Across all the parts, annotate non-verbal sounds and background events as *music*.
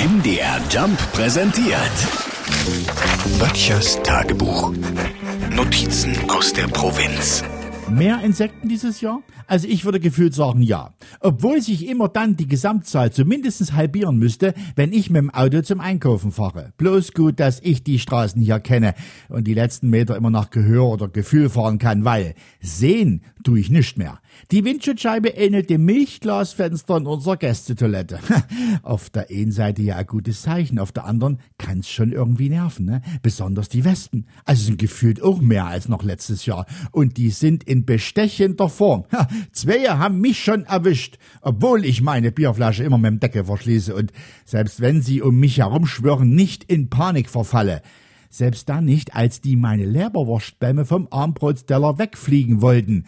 MDR Jump präsentiert. Böttchers Tagebuch. Notizen aus der Provinz. Mehr Insekten dieses Jahr? Also ich würde gefühlt sagen ja. Obwohl sich immer dann die Gesamtzahl zumindest halbieren müsste, wenn ich mit dem Auto zum Einkaufen fahre. Bloß gut, dass ich die Straßen hier kenne und die letzten Meter immer nach Gehör oder Gefühl fahren kann, weil sehen tue ich nicht mehr. Die Windschutzscheibe ähnelt dem Milchglasfenster in unserer Gästetoilette. *laughs* auf der einen Seite ja ein gutes Zeichen, auf der anderen kann's schon irgendwie nerven, ne? Besonders die Wespen. Also sind gefühlt auch mehr als noch letztes Jahr. Und die sind in bestechender Form. Zwei haben mich schon erwischt, obwohl ich meine Bierflasche immer mit dem Deckel verschließe und selbst wenn sie um mich herumschwören, nicht in Panik verfalle. Selbst dann nicht, als die meine Leberwurstbämme vom Armbrotsteller wegfliegen wollten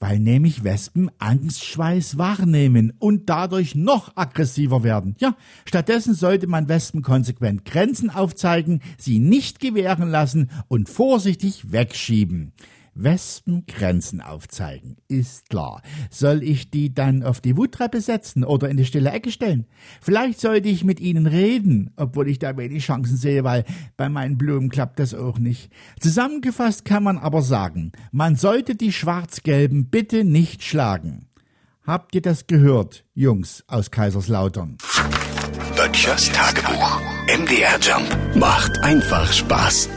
weil nämlich Wespen Angstschweiß wahrnehmen und dadurch noch aggressiver werden. Ja, stattdessen sollte man Wespen konsequent Grenzen aufzeigen, sie nicht gewähren lassen und vorsichtig wegschieben. Wespen Grenzen aufzeigen, ist klar. Soll ich die dann auf die Wuttreppe setzen oder in die stille Ecke stellen? Vielleicht sollte ich mit ihnen reden, obwohl ich da wenig Chancen sehe, weil bei meinen Blumen klappt das auch nicht. Zusammengefasst kann man aber sagen, man sollte die Schwarz-Gelben bitte nicht schlagen. Habt ihr das gehört, Jungs aus Kaiserslautern? Böttchers Tagebuch. MDR Jump macht einfach Spaß.